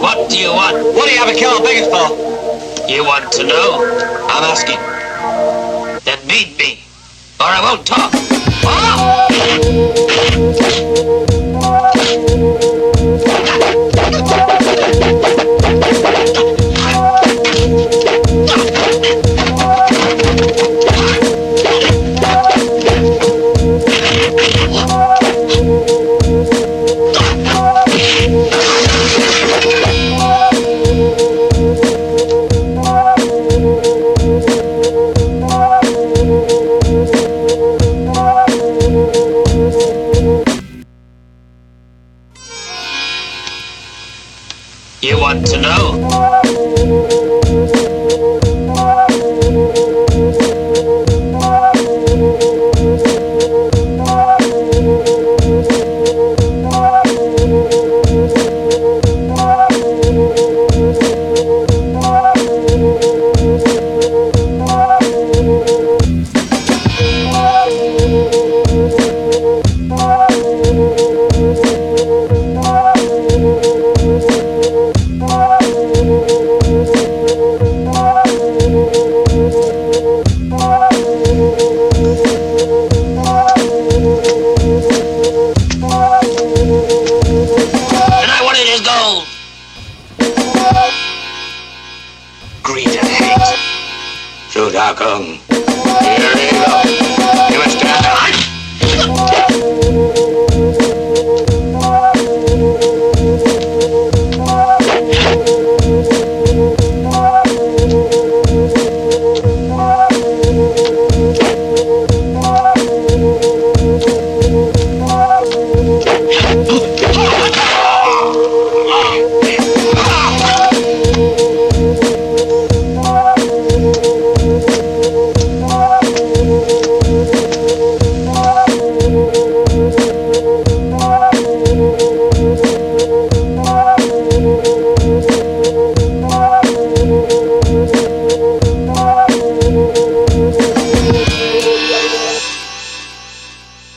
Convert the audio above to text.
What do you want? What do you have a kennel bigot for? You want to know? I'm asking. Then meet me, or I won't talk. You want to know? Shoot, Here must die.